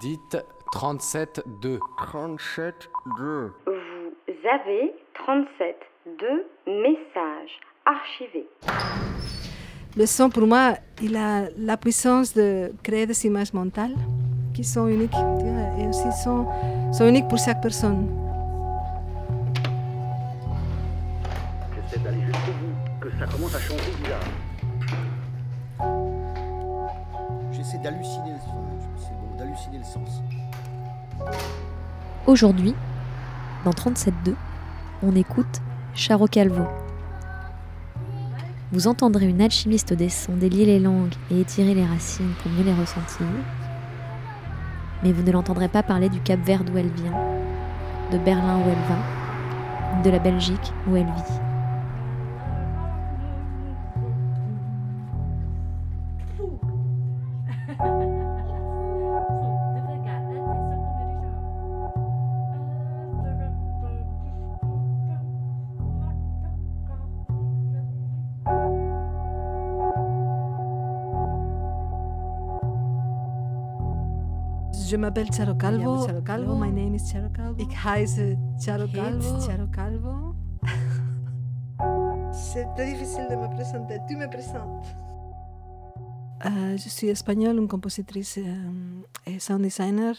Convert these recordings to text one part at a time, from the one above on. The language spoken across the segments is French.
Dites 37-2. 37-2. Vous avez 37 de messages archivés. Le son, pour moi, il a la puissance de créer des images mentales qui sont uniques et aussi sont, sont uniques pour chaque personne. J'essaie d'aller jusqu'au bout, que ça commence à changer bizarre. J'essaie d'halluciner, c'est bon, Aujourd'hui, dans 37.2, on écoute Charo Calvo. Vous entendrez une alchimiste des sons délier les langues et étirer les racines pour mieux les ressentir. Mais vous ne l'entendrez pas parler du Cap Vert d'où elle vient, de Berlin où elle va, de la Belgique où elle vit. Je m'appelle Charo Calvo. Charo Calvo. My name is Charo Calvo. Ik heiße Charo Calvo. Charo Calvo. C'est très difficile de me présenter. Tu me présentes. Euh, je suis espagnole, une compositrice euh, et sound designer.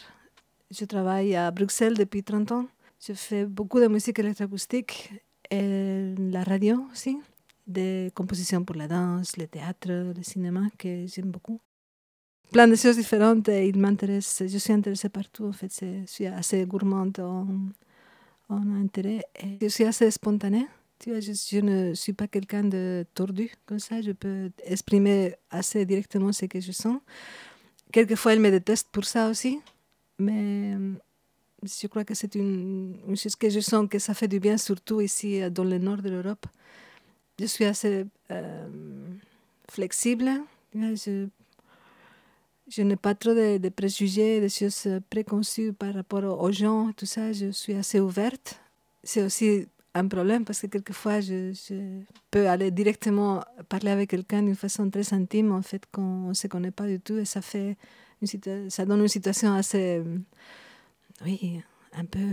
Je travaille à Bruxelles depuis 30 ans. Je fais beaucoup de musique électroacoustique et la radio aussi, des compositions pour la danse, le théâtre, le cinéma que j'aime beaucoup plein de choses différentes et il m'intéresse. Je suis intéressée partout, en fait. Je suis assez gourmande en, en intérêt. Je suis assez spontanée. Tu vois, je, ne suis pas quelqu'un de tordu comme ça. Je peux exprimer assez directement ce que je sens. Quelquefois, elle me déteste pour ça aussi. Mais je crois que c'est une, chose que je sens que ça fait du bien, surtout ici dans le nord de l'Europe. Je suis assez euh, flexible. Je n'ai pas trop de, préjugés, de choses préconçues par rapport aux gens, tout ça. Je suis assez ouverte. C'est aussi un problème parce que quelquefois, je, peux aller directement parler avec quelqu'un d'une façon très intime, en fait, quand on ne se connaît pas du tout. Et ça, fait une ça donne une situation assez, oui, un peu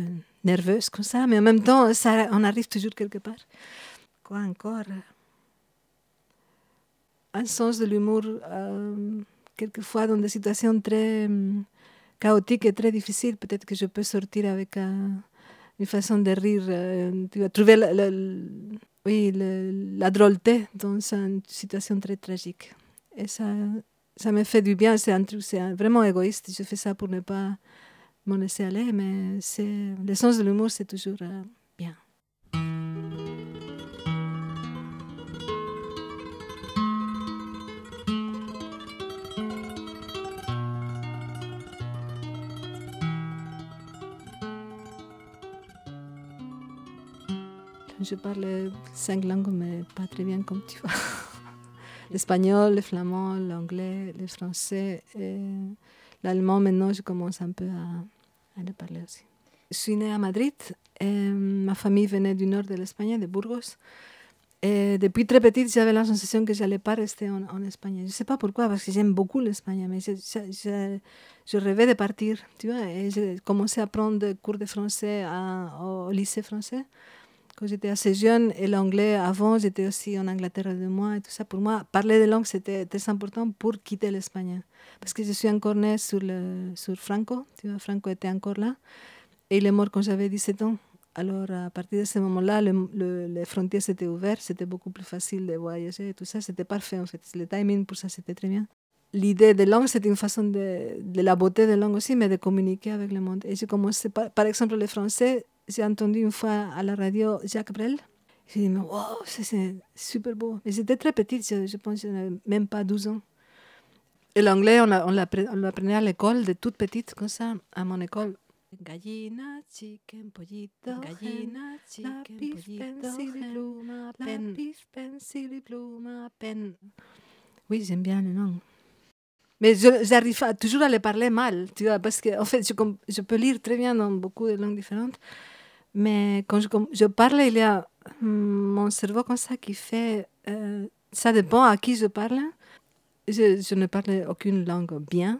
nerveuse comme ça. Mais en même temps, ça, on arrive toujours quelque part. Quoi encore? Un sens de l'humour. Euh, quelquefois dans des situations très um, chaotiques et très difficiles, peut-être que je peux sortir avec uh, une façon de rire, uh, vas trouver la, la, drôleté dans une situation très tragique. Et ça, ça me fait du bien, c'est vraiment égoïste, je fais ça pour ne pas m'en laisser aller, mais le sens de l'humour, c'est toujours uh, Je parle cinq langues, mais pas très bien comme tu vois. L'espagnol, le flamand, l'anglais, le français l'allemand. Maintenant, je commence un peu à, à le parler aussi. Je suis née à Madrid. Ma famille venait du nord de l'Espagne, de Burgos. Depuis très petite, j'avais la sensation que je n'allais pas rester en, Espagne. Je ne sais pas pourquoi, parce que j'aime beaucoup l'Espagne, mais je, je, rêvais de partir. Tu vois, et j'ai commencé à prendre des cours de français au lycée français quand j'étais assez jeune, et l'anglais avant, j'étais aussi en Angleterre de moi et tout ça. Pour moi, parler de langue, c'était très important pour quitter l'Espagne. Parce que je suis encore née sur, sur Franco, Franco était encore là, et il est mort quand j'avais 17 ans. Alors, à partir de ce moment-là, le, le, les frontières s'étaient ouvertes, c'était beaucoup plus facile de voyager et tout ça, c'était parfait en fait. Le timing pour ça, c'était très bien. L'idée de langue, c'était une façon de, de, la beauté de langue aussi, mais de communiquer avec le monde. Et j'ai commencé, par, par exemple, le français, j'ai entendu une fois à la radio Jacques Brel. J'ai dit, mais wow, c'est super beau. Mais j'étais très petite, je, je pense que je n'avais même pas 12 ans. Et l'anglais, on l'apprenait à l'école, de toute petite, comme ça, à mon école. Gallina, chicken, pollito, gallina, chicken, pollito, pencil y pluma, pen, lápiz, pencil y pluma, pen. Oui, j'aime bien les langues. Mais j'arrive toujours à les parler mal, tu vois, parce qu'en en fait, je, je, peux lire très bien dans beaucoup de langues différentes, mais quand je, je parle, il y a mon cerveau comme ça qui fait... Ça dépend à qui je parle. Je, ne parle aucune langue bien.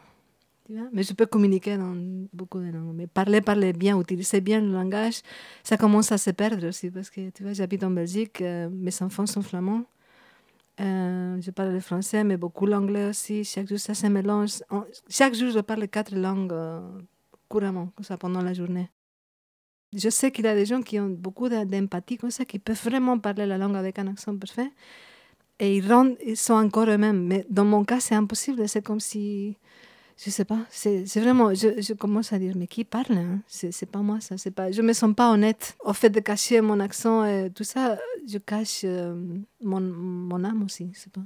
Tu vois mais je peux communiquer dans beaucoup de langues. Mais parler, parler bien, utiliser bien le langage, ça commence à se perdre aussi. Parce que, tu vois, j'habite en Belgique, euh, mes enfants sont flamands. Euh, je parle le français, mais beaucoup l'anglais aussi. Chaque jour, ça se mélange. Chaque jour, je parle quatre langues euh, couramment, comme ça, pendant la journée. Je sais qu'il y a des gens qui ont beaucoup de- d'empathie comme ça, qui peuvent vraiment parler la langue avec un accent parfait. Et ils, sont encore eux-mêmes. Mais dans mon cas, c'est impossible. C'est comme si. Je sais pas. C'est c'est vraiment. Je, commence à dire, mais qui parle hein? C'est c'est pas moi, ça. c'est Pas, je me sens pas honnête. Au fait de cacher mon accent et tout ça, je cache euh, mon, mon âme aussi. sais pas.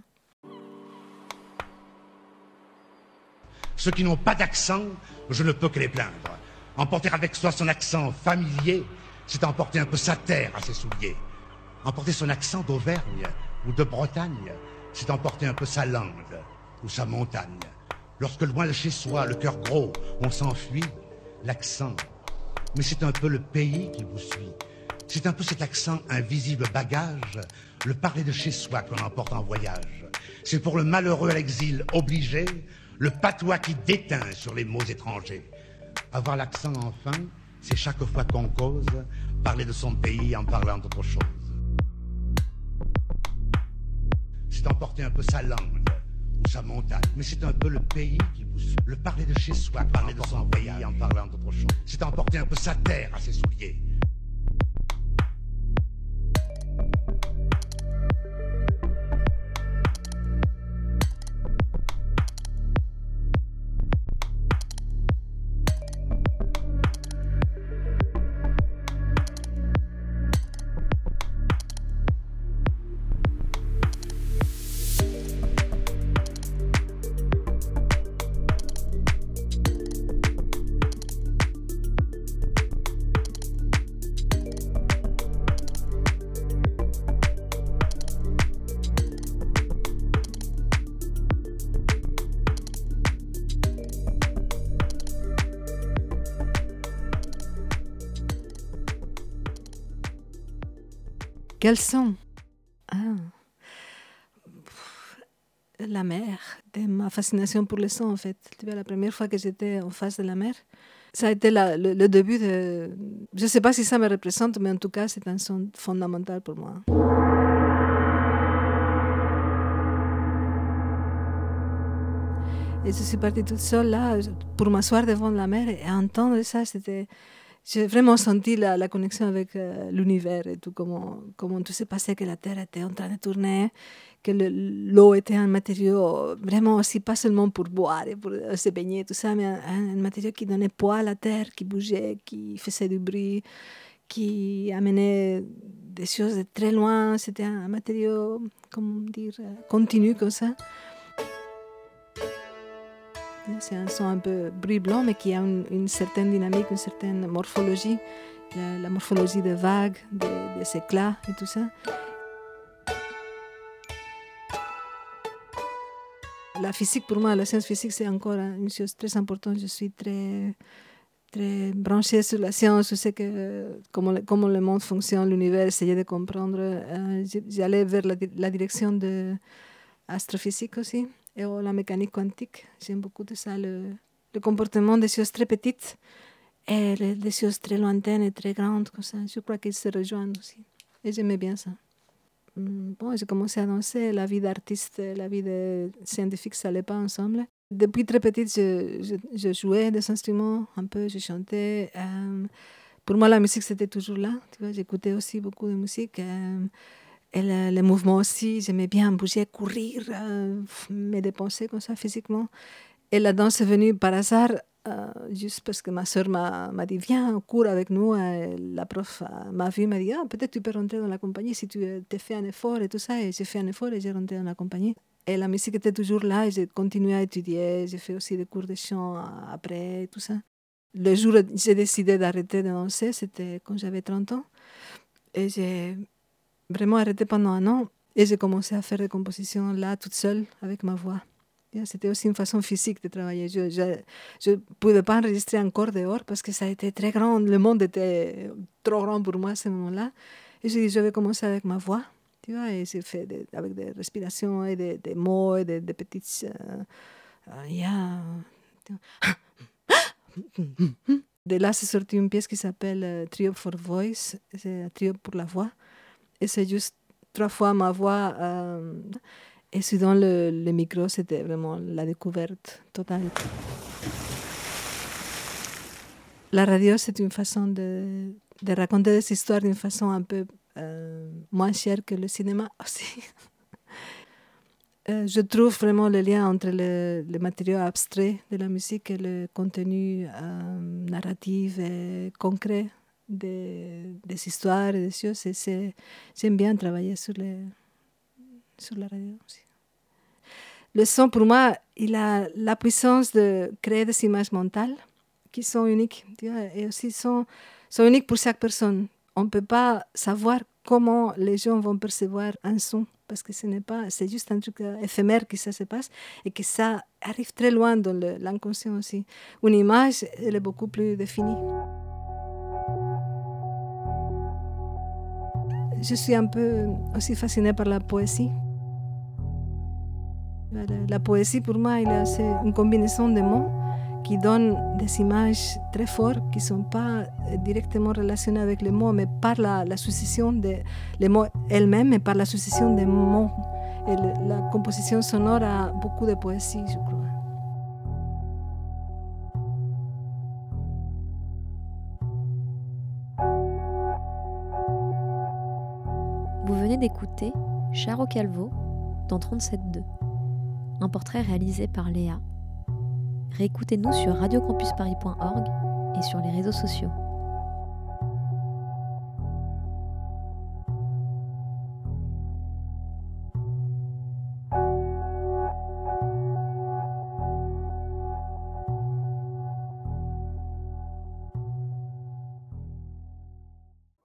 Ceux qui n'ont pas d'accent, je ne peux que les plaindre. Emporter avec soi son accent familier, c'est emporter un peu sa terre à ses souliers. Emporter son accent d'Auvergne ou de Bretagne, c'est emporter un peu sa lande ou sa montagne. Lorsque loin de chez soi, le cœur gros, on s'enfuit, l'accent, mais c'est un peu le pays qui vous suit. C'est un peu cet accent invisible bagage, le parler de chez soi qu'on emporte en voyage. C'est pour le malheureux à l'exil obligé, le patois qui déteint sur les mots étrangers. Avoir l'accent enfin, c'est chaque fois qu'on cause, parler de son pays en parlant d'autre chose. C'est emporter un peu sa langue ou sa montagne, mais c'est un peu le pays qui vous suit. Le parler de chez soi, parler de son pays en parlant d'autre chose. C'est emporter un peu sa terre à ses souliers. Quels sont Ah. La mer, de ma fascination pour le son en fait. La première fois que j'étais en face de la mer, ça a été le, le début de... Je ne sais pas si ça me représente, mais en tout cas, c'est un son fondamental pour moi. Et je suis partie toute seule là pour m'asseoir devant la mer et entendre ça, c'était... J'ai vraiment senti la, connexion avec euh, l'univers et tout, comment, comment tout s'est passé, que la Terre était en train de tourner, que le- l'eau était un matériau vraiment aussi, pas seulement pour boire et pour euh, se baigner, tout ça, mais un, un matériau qui donnait poids à la Terre, qui bougeait, qui faisait du bruit, qui amenait des choses de très loin. C'était un, un matériau, comment dire, euh, continu comme ça. C'est un son un peu bruit blanc, mais qui a une, certaine dynamique, une certaine morphologie, la, morphologie des vagues, des, éclats et tout ça. La physique, pour moi, la science physique, c'est encore une chose très importante. Je suis très, très branchée sur la science. Je sais que, comment, le, comment le monde fonctionne, l'univers, essayer de comprendre. Euh, J'allais vers la direction de astrophysique aussi et la mécanique quantique. J'aime beaucoup de ça, le, le comportement des choses très petites et des choses très lointaines et très grandes. Je crois qu'ils se rejoignent aussi. Et j'aimais bien ça. Mm, Bon, j'ai commencé à danser. La vie d'artiste et la vie de scientifique, ça n'allait pas ensemble. Depuis très petite, je, jouais des instruments un peu, je chantais. euh, pour moi, la musique, c'était toujours là. J'écoutais aussi beaucoup de musique. euh, et le, le aussi, j'aimais bien bouger, courir, euh, me dépenser comme ça physiquement. Et la danse est venue par hasard, euh, juste parce que ma soeur m'a dit Viens, cours avec nous. La prof euh, m'a vu, m'a dit ah, Peut-être tu peux rentrer dans la compagnie si tu euh, te fais un effort et tout ça. Et j'ai fait un effort et j'ai rentré dans la compagnie. Et la musique était toujours là et j'ai continué à étudier. J'ai fait aussi des cours de chant après et tout ça. Le jour où j'ai décidé d'arrêter de danser, c'était quand j'avais 30 ans. Et j'ai vraiment arrêté pendant un an et j'ai commencé à faire des compositions là, toute seule, avec ma voix. C'était aussi une façon physique de travailler. Je ne pouvais pas enregistrer encore dehors parce que ça a été très grand. Le monde était trop grand pour moi à ce moment-là. Et j'ai dit, je vais commencer avec ma voix. Tu vois, et j'ai fait avec des respirations et des, mots et des, petites... euh, il y a De là, c'est sorti une pièce qui s'appelle euh, Trio for Voice, c'est un trio pour la voix. C'est juste trois fois ma voix. euh, et c'est dans le, le micro, c'était vraiment la découverte totale. La radio, c'est une façon de, de raconter des histoires d'une façon un peu euh, moins chère que le cinéma aussi. Euh, je trouve vraiment le lien entre le, le matériau abstrait de la musique et le contenu narratif et concret des, des histoires des choses. J'aime bien travailler sur, les, sur la radio aussi. Le son, pour moi, il a la puissance de créer des images mentales qui sont uniques. et aussi sont, sont uniques pour chaque personne. On ne peut pas savoir comment les gens vont percevoir un son parce que ce n'est pas, c'est juste un truc euh, éphémère que ça se passe et que ça arrive très loin dans l'inconscient aussi. Une image, elle est beaucoup plus définie. Je suis un peu aussi fascinée par la poésie. La, poésie, pour moi, c'est une combinaison de mots qui donnent des images très fortes qui ne sont pas directement relationnées avec les mots, mais par la, succession des mots elles-mêmes par la succession des mots. La composition sonore a beaucoup de poésie, je crois. D'écouter Charo Calvo dans 37.2, un portrait réalisé par Léa. Réécoutez-nous sur radiocampusparis.org et sur les réseaux sociaux.